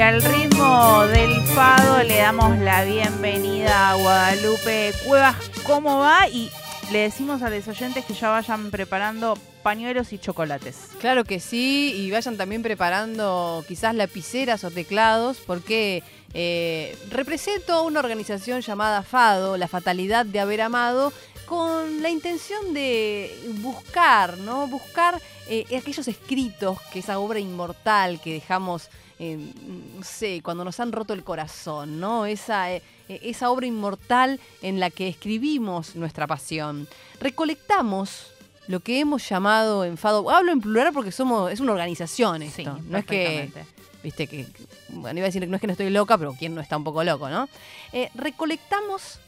Al ritmo del fado le damos la bienvenida a Guadalupe Cuevas. ¿Cómo va? Y le decimos a los oyentes que ya vayan preparando pañuelos y chocolates. Claro que sí, y vayan también preparando quizás lapiceras o teclados, porque eh, represento una organización llamada FADO, la fatalidad de haber amado, con la intención de buscar, ¿no? Buscar eh, aquellos escritos, que esa obra inmortal que dejamos, eh, no sé, cuando nos han roto el corazón, ¿no? Esa, eh, esa obra inmortal en la que escribimos nuestra pasión. Recolectamos lo que hemos llamado enfado. Hablo en plural porque somos, es una organización esto. Sí, no es que viste que, bueno, iba a decir que no es que no estoy loca, pero quién no está un poco loco, ¿no? Eh, recolectamos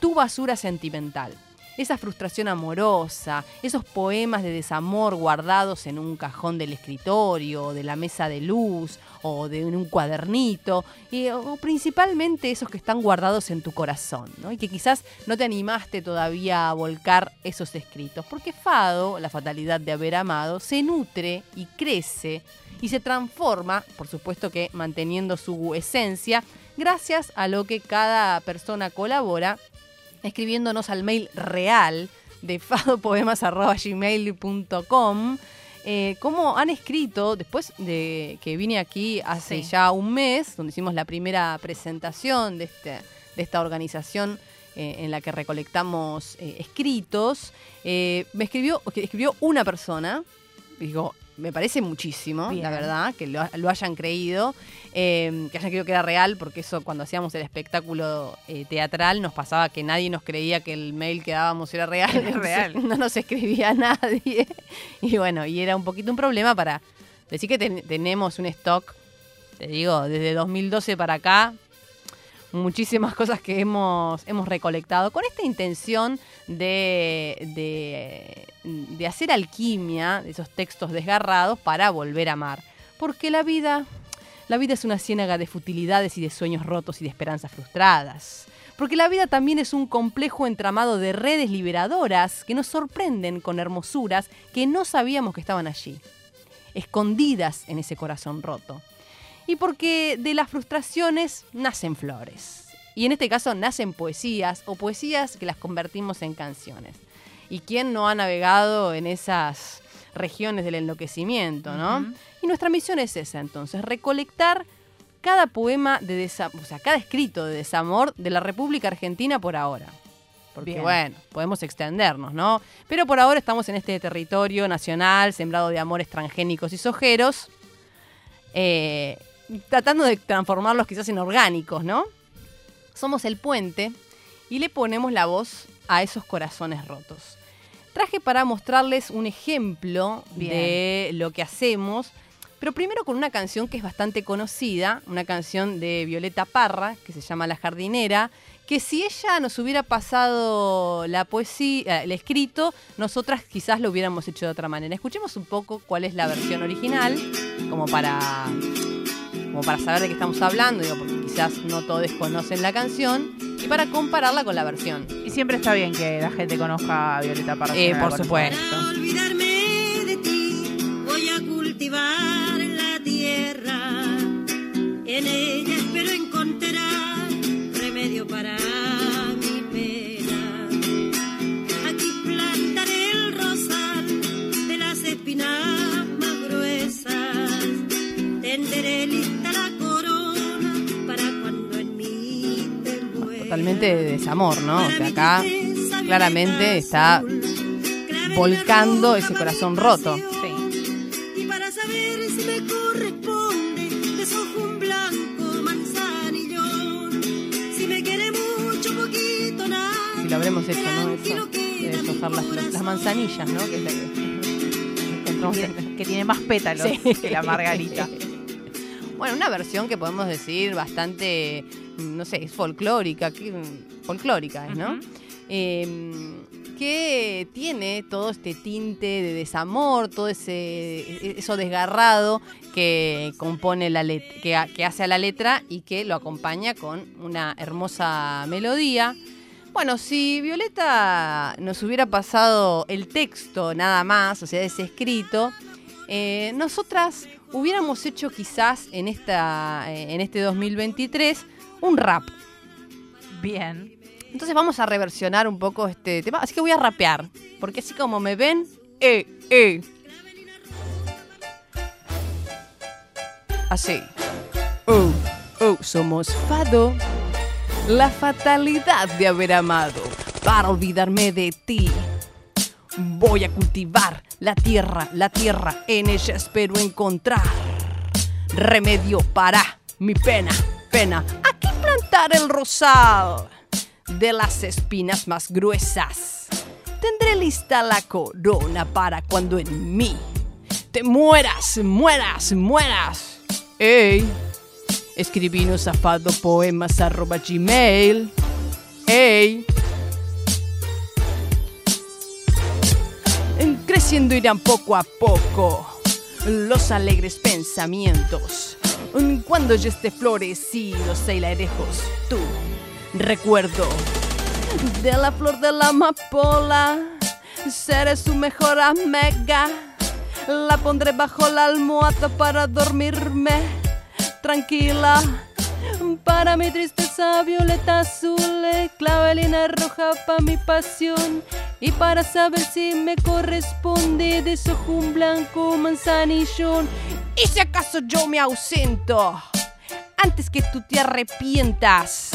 tu basura sentimental, esa frustración amorosa, esos poemas de desamor guardados en un cajón del escritorio, de la mesa de luz o de un cuadernito, y, o principalmente esos que están guardados en tu corazón, ¿no? Y que quizás no te animaste todavía a volcar esos escritos, porque Fado, la fatalidad de haber amado, se nutre y crece y se transforma, por supuesto que manteniendo su esencia, gracias a lo que cada persona colabora escribiéndonos al mail real de fadopoemas.gmail.com eh, como han escrito después de que vine aquí hace Sí. ya un mes, donde hicimos la primera presentación de, este, de esta organización eh, en la que recolectamos eh, escritos, eh, me escribió, escribió una persona, digo, me parece muchísimo, Bien. la verdad, que lo, lo hayan creído, eh, que hayan creído que era real, porque eso cuando hacíamos el espectáculo eh, teatral nos pasaba que nadie nos creía que el mail que dábamos era real. Era entonces real. No nos escribía nadie. Y bueno, y era un poquito un problema para decir que ten- tenemos un stock, te digo, desde 2012 para acá, muchísimas cosas que hemos, hemos recolectado con esta intención de, de, de hacer alquimia de esos textos desgarrados para volver a amar. Porque la vida, la vida es una ciénaga de futilidades y de sueños rotos y de esperanzas frustradas. Porque la vida también es un complejo entramado de redes liberadoras que nos sorprenden con hermosuras que no sabíamos que estaban allí, escondidas en ese corazón roto y porque de las frustraciones nacen flores. Y en este caso nacen poesías o poesías que las convertimos en canciones. ¿Y quién no ha navegado en esas regiones del enloquecimiento, no? Y nuestra misión es esa, entonces, recolectar cada poema de desamor, o sea, cada escrito de desamor de la República Argentina por ahora. Porque Bien. bueno, podemos extendernos, ¿no? Pero por ahora estamos en este territorio nacional, sembrado de amores transgénicos y sojeros, eh, tratando de transformarlos quizás en orgánicos, ¿no? Somos el puente y le ponemos la voz a esos corazones rotos. Traje para mostrarles un ejemplo Bien. de lo que hacemos, pero primero con una canción que es bastante conocida, una canción de Violeta Parra, que se llama La jardinera, que si ella nos hubiera pasado la poesía, el escrito, nosotras quizás lo hubiéramos hecho de otra manera. Escuchemos un poco cuál es la versión original, como para, como para saber de qué estamos hablando, digo, porque quizás no todos conocen la canción, y para compararla con la versión. Y siempre está bien que la gente conozca a Violeta Parra. Eh, por supuesto. Totalmente de desamor, ¿no? O sea, acá claramente está volcando ese corazón roto. saber si me corresponde, desojo un blanco manzanillón. Si me quiere mucho, poquito, nada. Si lo habremos hecho, ¿no? Eso, de deshojar las, las manzanillas, ¿no? Que es la que encontramos en- Que, que tiene más pétalos Sí. que la margarita. Bueno, una versión que podemos decir bastante, no sé, es folclórica, que- folclórica es, ¿no? Eh, que tiene todo este tinte de desamor, todo ese eso desgarrado que compone la let- que, ha- que hace a la letra y que lo acompaña con una hermosa melodía. Bueno, si Violeta nos hubiera pasado el texto nada más, o sea, ese escrito, eh, nosotras hubiéramos hecho quizás en, esta, eh, en este 2023 un rap. Bien. Entonces vamos a reversionar un poco este tema. Así que voy a rapear. Porque así como me ven, eh, eh. Así. Oh, oh, somos Fado. La fatalidad de haber amado para olvidarme de ti. Voy a cultivar la tierra, la tierra, en ella espero encontrar remedio para mi pena, pena. El rosal de las espinas más gruesas. Tendré lista la corona para cuando en mí te mueras, mueras, mueras. Ey, escribinos zafado poemas arroba gmail. Ey. Creciendo irán poco a poco los alegres pensamientos. Cuando ya esté florecido, se lejos tú. Recuerdo de la flor de la amapola, seré su mejor amiga. La pondré bajo la almohada para dormirme tranquila. Para mi tristeza violeta azul, clavelina roja para mi pasión. Y para saber si me corresponde, de un blanco manzanillón. Y si acaso yo me ausento, antes que tú te arrepientas,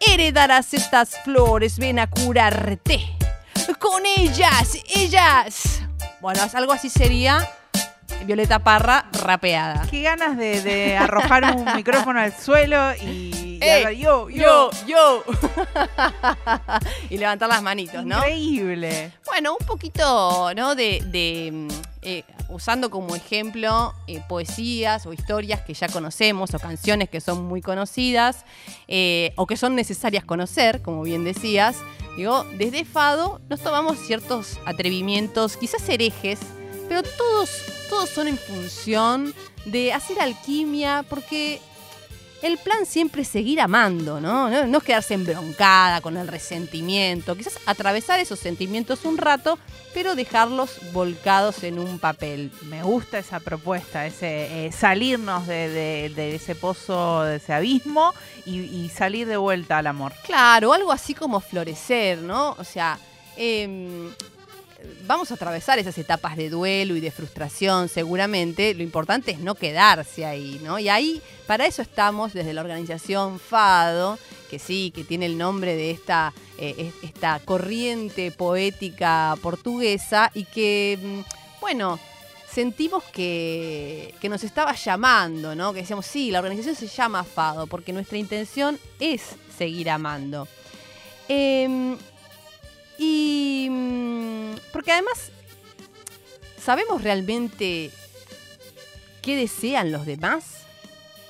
heredarás estas flores, ven a curarte. Con ellas, ellas. Bueno, algo así sería Violeta Parra rapeada. Qué ganas de, arrojar un micrófono al suelo y, yo, yo, yo. y levantar las manitos, ¿no? Increíble. Bueno, un poquito, ¿no? De, mm, eh, usando como ejemplo eh, poesías o historias que ya conocemos o canciones que son muy conocidas eh, o que son necesarias conocer, como bien decías. Digo, desde Fado nos tomamos ciertos atrevimientos, quizás herejes, pero todos, todos son en función de hacer alquimia, porque el plan siempre es seguir amando, ¿no? ¿no? No, es quedarse embroncada con el resentimiento, quizás atravesar esos sentimientos un rato, pero dejarlos volcados en un papel. Me gusta esa propuesta, ese eh, salirnos de, ese pozo, de ese abismo y, salir de vuelta al amor. Claro, algo así como florecer, ¿no? O sea, eh, vamos a atravesar esas etapas de duelo y de frustración seguramente, lo importante es no quedarse ahí, ¿no? Y ahí, para eso estamos desde la organización FADO, que sí, que tiene el nombre de esta, eh, esta corriente poética portuguesa y que, mm, bueno, sentimos que, que, nos estaba llamando, ¿no? Que decíamos, sí, la organización se llama FADO, porque nuestra intención es seguir amando. Eh, y mm, porque además, ¿sabemos realmente qué desean los demás?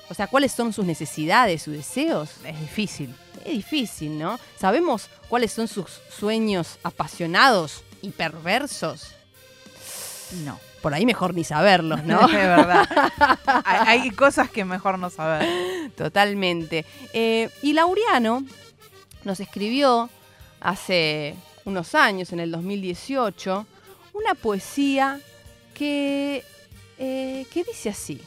O sea, ¿cuáles son sus necesidades, sus deseos? Es difícil. Es difícil, ¿no? ¿Sabemos cuáles son sus sueños apasionados y perversos? No. Por ahí mejor ni saberlos, ¿no? es verdad. hay, cosas que mejor no saber. Totalmente. Eh, y Laureano nos escribió hace unos años, en el 2018, una poesía que, eh, que dice así.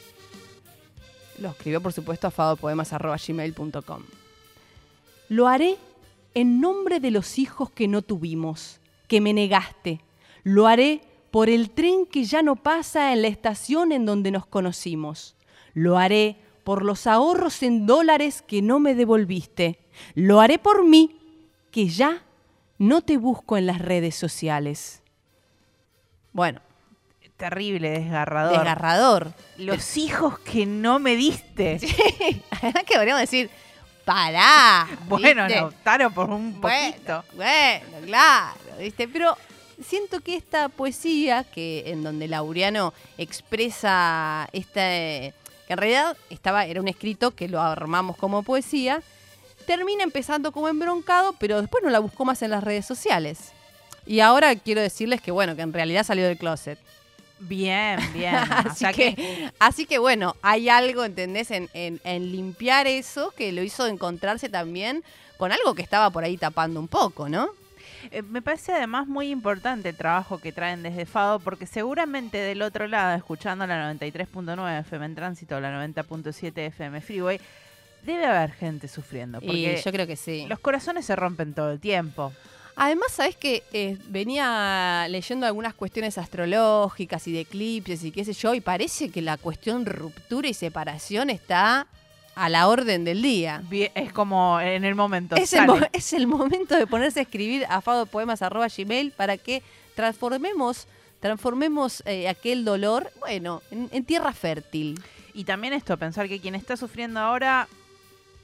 Lo escribió, por supuesto, a fadopoemas.gmail.com. Lo haré en nombre de los hijos que no tuvimos, que me negaste. Lo haré por el tren que ya no pasa en la estación en donde nos conocimos. Lo haré por los ahorros en dólares que no me devolviste. Lo haré por mí, que ya no te busco en las redes sociales. Bueno. Terrible, desgarrador. Desgarrador. Los hijos que no me diste. Sí, además que podríamos decir, pará. Bueno, no optaron por un poquito. Bueno, claro, ¿viste? Pero siento que esta poesía, que en donde Laureano expresa esta. que en realidad estaba, era un escrito que lo armamos como poesía, termina empezando como embroncado, pero después no la buscó más en las redes sociales. Y ahora quiero decirles que, bueno, que en realidad salió del closet. Bien, bien. así, que, así que, bueno, hay algo, ¿entendés? En, en, limpiar eso que lo hizo encontrarse también con algo que estaba por ahí tapando un poco, ¿no? Eh, me parece además muy importante el trabajo que traen desde Fado, porque seguramente del otro lado, escuchando la 93.9 FM en tránsito, la 90.7 FM Freeway, debe haber gente sufriendo. Porque Y yo creo que sí. los corazones se rompen todo el tiempo. Además, ¿sabes que venía leyendo algunas cuestiones astrológicas y de eclipses y qué sé yo, y parece que la cuestión ruptura y separación está a la orden del día. Bien, Es como en el momento. Es el, sale. mo- es el momento de ponerse a escribir a fadopoemas.gmail para que transformemos, transformemos eh, aquel dolor, bueno, en, en tierra fértil. Y también esto, pensar que quien está sufriendo ahora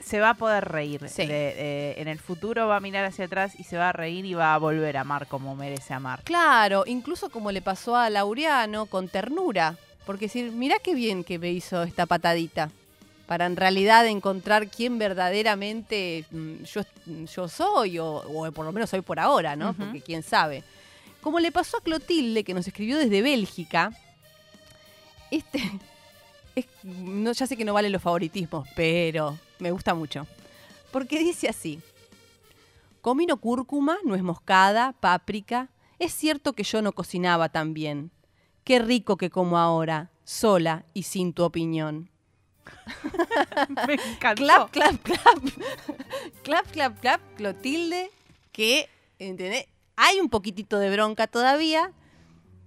se va a poder reír. Sí. De- de- en el futuro va a mirar hacia atrás y se va a reír y va a volver a amar como merece amar. Claro, incluso como le pasó a Laureano, con ternura. Porque decir, mirá qué bien que me hizo esta patadita. Para en realidad encontrar quién verdaderamente mm, yo, yo soy, o, o por lo menos soy por ahora, ¿no? Porque quién sabe. Como le pasó a Clotilde, que nos escribió desde Bélgica. Este. es- no, ya sé que no valen los favoritismos, pero me gusta mucho. Porque dice así. Comino cúrcuma, nuez moscada, páprica. Es cierto que yo no cocinaba tan bien. Qué rico que como ahora, sola y sin tu opinión. Me encantó. Clap, clap, clap. clap, clap, clap, Clotilde, que, ¿entendés? Hay un poquitito de bronca todavía,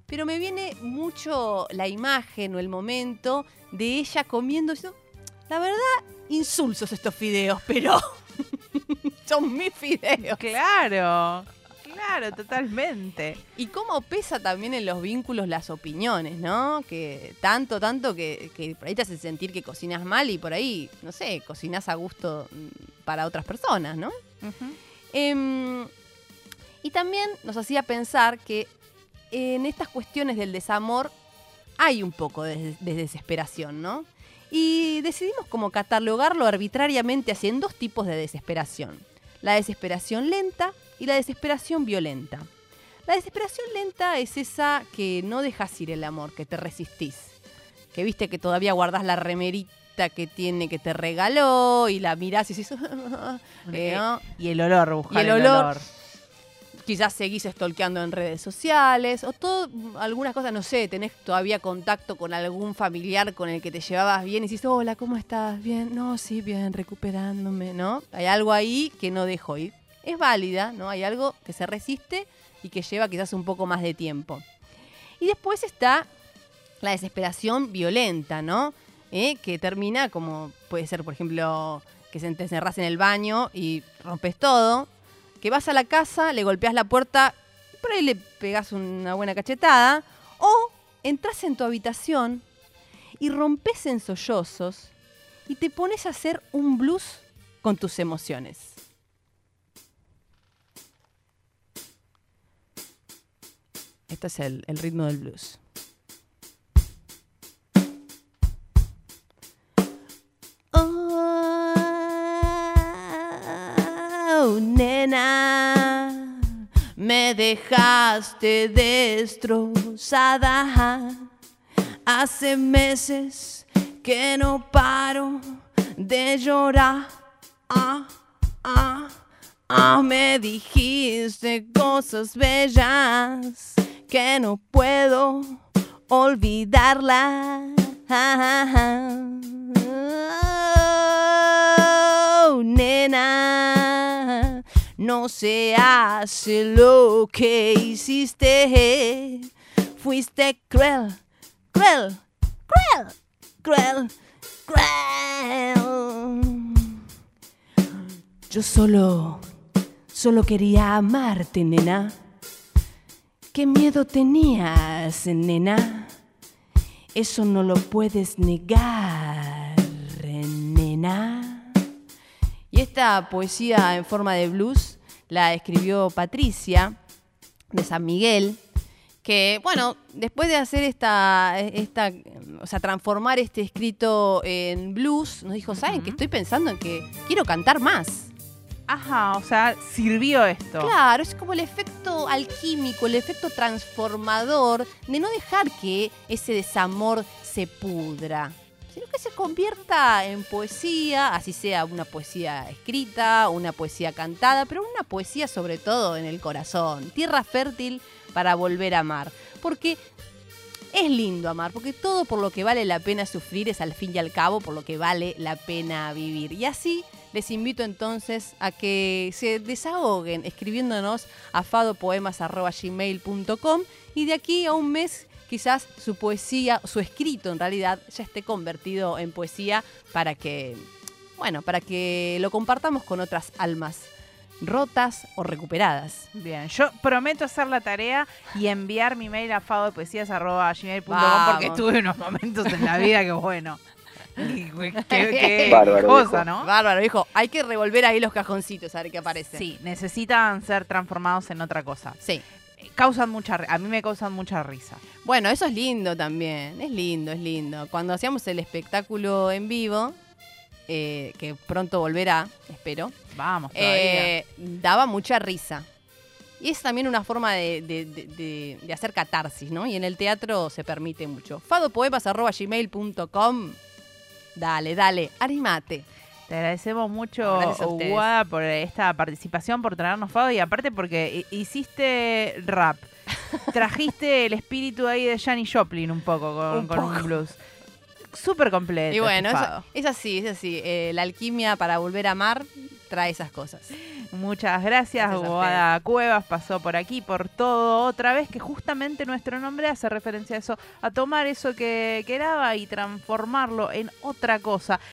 pero me viene mucho la imagen o el momento de ella comiendo. y diciendo, La verdad, insulsos estos fideos, pero son mis fideos. Claro, claro, totalmente. Y cómo pesa también en los vínculos las opiniones, ¿no? Que tanto, tanto que, que por ahí te hace sentir que cocinas mal y por ahí, no sé, cocinas a gusto mm, para otras personas, ¿no? Em, y también nos hacía pensar que en estas cuestiones del desamor hay un poco de, de desesperación, ¿no? Y decidimos como catalogarlo arbitrariamente así en dos tipos de desesperación. La desesperación lenta y la desesperación violenta. La desesperación lenta es esa que no dejas ir el amor, que te resistís. Que viste que todavía guardás la remerita que tiene que te regaló y la mirás y dices, eh. Y el olor, buscar Y el el, olor. olor. Quizás seguís stalkeando en redes sociales o todo, algunas cosas, no sé, tenés todavía contacto con algún familiar con el que te llevabas bien y dices, hola, ¿cómo estás? Bien, no, sí, bien, recuperándome, ¿no? Hay algo ahí que no dejo ir. Es válida, ¿no? Hay algo que se resiste y que lleva quizás un poco más de tiempo. Y después está la desesperación violenta, ¿no? ¿Eh? Que termina como puede ser, por ejemplo, que te encerrás en el baño y rompes todo, que vas a la casa, le golpeas la puerta, por ahí le pegas una buena cachetada, o entras en tu habitación y rompes en sollozos y te pones a hacer un blues con tus emociones. Este es el, el ritmo del blues. Me dejaste destrozada. Hace meses que no paro de llorar. Ah, ah, ah, me dijiste cosas bellas que no puedo olvidarlas. Oh, no se hace lo que hiciste. Fuiste cruel, cruel, cruel, cruel, cruel. Yo solo, solo quería amarte, nena. ¿Qué miedo tenías, nena? Eso no lo puedes negar, nena. Esta poesía en forma de blues la escribió Patricia de San Miguel, que, bueno, después de hacer esta, esta, o sea, transformar este escrito en blues, nos dijo, ¿saben que estoy pensando en que quiero cantar más? Ajá, o sea, sirvió esto. Claro, es como el efecto alquímico, el efecto transformador de no dejar que ese desamor se pudra. Sino que se convierta en poesía, así sea una poesía escrita, una poesía cantada, pero una poesía sobre todo en el corazón. Tierra fértil para volver a amar. Porque es lindo amar, porque todo por lo que vale la pena sufrir es al fin y al cabo por lo que vale la pena vivir. Y así les invito entonces a que se desahoguen escribiéndonos a fadopoemas.gmail.com y de aquí a un mes quizás su poesía, su escrito en realidad, ya esté convertido en poesía para que, bueno, para que lo compartamos con otras almas rotas o recuperadas. Bien, yo prometo hacer la tarea y enviar mi mail a fadopoesías.gmail.com porque tuve unos momentos en la vida que bueno. Qué, qué- Bárbaro, cosa. ¿no? Bárbaro, dijo, hay que revolver ahí los cajoncitos a ver qué aparece. Sí, necesitan ser transformados en otra cosa. Sí. Causan mucha, a mí me causan mucha risa. Bueno, eso es lindo también, es lindo, es lindo. Cuando hacíamos el espectáculo en vivo, eh, que pronto volverá, espero, Vamos, todavía. eh, daba mucha risa. Y es también una forma de, de- de- de- de hacer catarsis, ¿no? Y en el teatro se permite mucho. fadopoemas.gmail.com Dale, dale, animate. Te agradecemos mucho. Guada, por esta participación, por traernos Fado y aparte porque hi- hiciste rap. Trajiste el espíritu ahí de Janis Joplin un poco con Un blues. Súper completo. Y bueno, es así, es así. Eh, la alquimia para volver a amar trae esas cosas. Muchas gracias, Gracias a Guada Cuevas pasó por aquí, por todo otra vez, que justamente nuestro nombre hace referencia a eso, a tomar eso que, que daba y transformarlo en otra cosa.